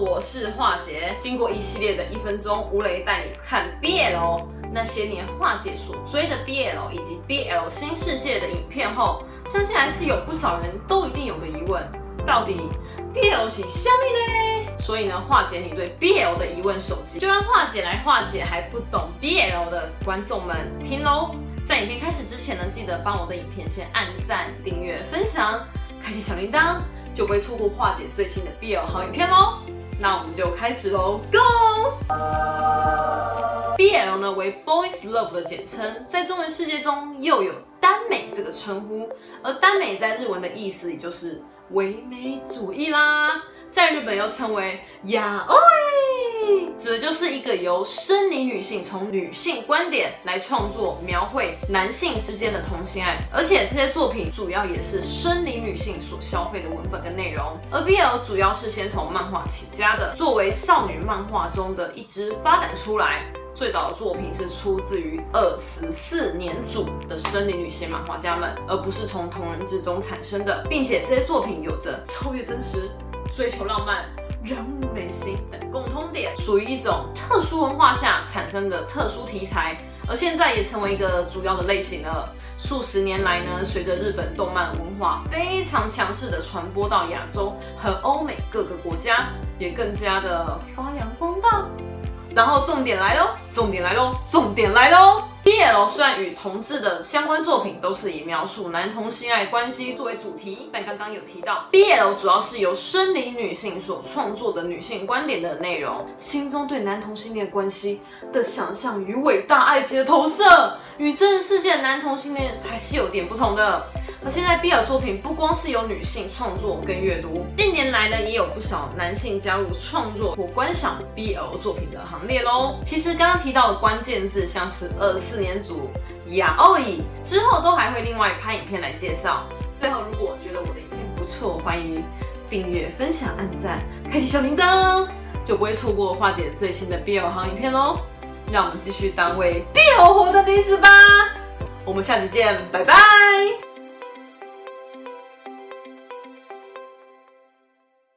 我是化姐。经过一系列的一分钟吴雷带你看 BL 那些年化姐所追的 BL 以及 BL 新世界的影片后，相信还是有不少人都一定有个疑问：到底 BL 是虾米呢？所以呢，化姐你对 BL 的疑问手机，就让化姐来化解还不懂 BL 的观众们听喽。在影片开始之前呢，记得帮我的影片先按赞、订阅、分享，开启小铃铛。就不会错过化姐最新的 BL 好影片喽。那我们就开始喽，Go！BL 呢为 Boys Love 的简称，在中文世界中又有耽美这个称呼，而耽美在日文的意思也就是唯美主义啦，在日本又称为亚欧。指的就是一个由生理女性从女性观点来创作描绘男性之间的同性爱，而且这些作品主要也是生理女性所消费的文本跟内容。而 BL 主要是先从漫画起家的，作为少女漫画中的一支发展出来。最早的作品是出自于二十四年组的生理女性漫画家们，而不是从同人志中产生的，并且这些作品有着超越真实、追求浪漫。人物美型等共通点，属于一种特殊文化下产生的特殊题材，而现在也成为一个主要的类型了。数十年来呢，随着日本动漫文化非常强势的传播到亚洲和欧美各个国家，也更加的发扬光大。然后重点来喽，重点来喽，重点来喽！BL 虽然与同志的相关作品都是以描述男同性爱关系作为主题，但刚刚有提到，BL 主要是由生理女性所创作的女性观点的内容，心中对男同性恋关系的想象与伟大爱情的投射，与真实世界的男同性恋还是有点不同的。而现在 BL 作品不光是由女性创作跟阅读，近年来呢，也有不少男性加入创作或观赏 BL 作品的行列喽。其实刚刚提到的关键字，像是二四年组、亚奥伊，之后都还会另外拍影片来介绍。最后，如果觉得我的影片不错，欢迎订阅、分享、按赞、开启小铃铛，就不会错过化姐最新的 BL 行影片喽。让我们继续当位 BL 活的女子吧。我们下次见，拜拜。